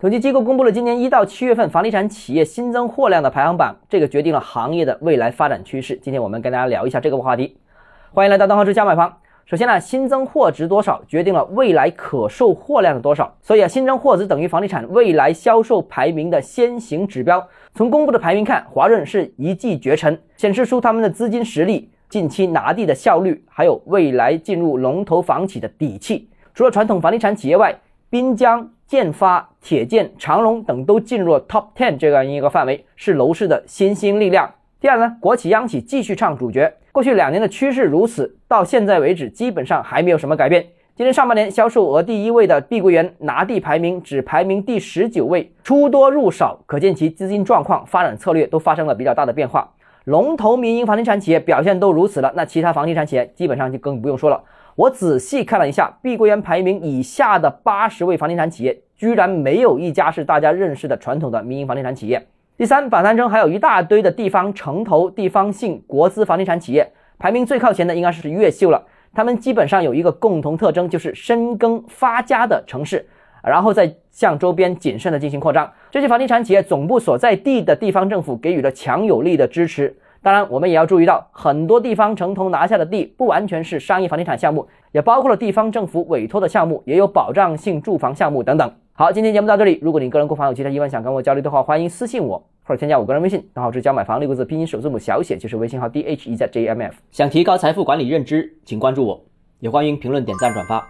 统计机构公布了今年一到七月份房地产企业新增货量的排行榜，这个决定了行业的未来发展趋势。今天我们跟大家聊一下这个话题。欢迎来到东方之家买房。首先呢，新增货值多少决定了未来可售货量的多少，所以啊，新增货值等于房地产未来销售排名的先行指标。从公布的排名看，华润是一骑绝尘，显示出他们的资金实力、近期拿地的效率，还有未来进入龙头房企的底气。除了传统房地产企业外，滨江、建发、铁建、长隆等都进入了 Top Ten 这样一个范围，是楼市的新兴力量。第二呢，国企央企继续唱主角。过去两年的趋势如此，到现在为止基本上还没有什么改变。今年上半年销售额第一位的碧桂园拿地排名只排名第十九位，出多入少，可见其资金状况、发展策略都发生了比较大的变化。龙头民营房地产企业表现都如此了，那其他房地产企业基本上就更不用说了。我仔细看了一下，碧桂园排名以下的八十位房地产企业，居然没有一家是大家认识的传统的民营房地产企业。第三，榜单中还有一大堆的地方城投、地方性国资房地产企业，排名最靠前的应该是越秀了。他们基本上有一个共同特征，就是深耕发家的城市，然后再向周边谨慎的进行扩张。这些房地产企业总部所在地的地方政府给予了强有力的支持。当然，我们也要注意到，很多地方城投拿下的地不完全是商业房地产项目，也包括了地方政府委托的项目，也有保障性住房项目等等。好，今天节目到这里。如果你个人购房有其他疑问想跟我交流的话，欢迎私信我或者添加我个人微信，账号是教买房六个字拼音首字母小写，就是微信号 d h e z j m f。想提高财富管理认知，请关注我，也欢迎评论、点赞、转发。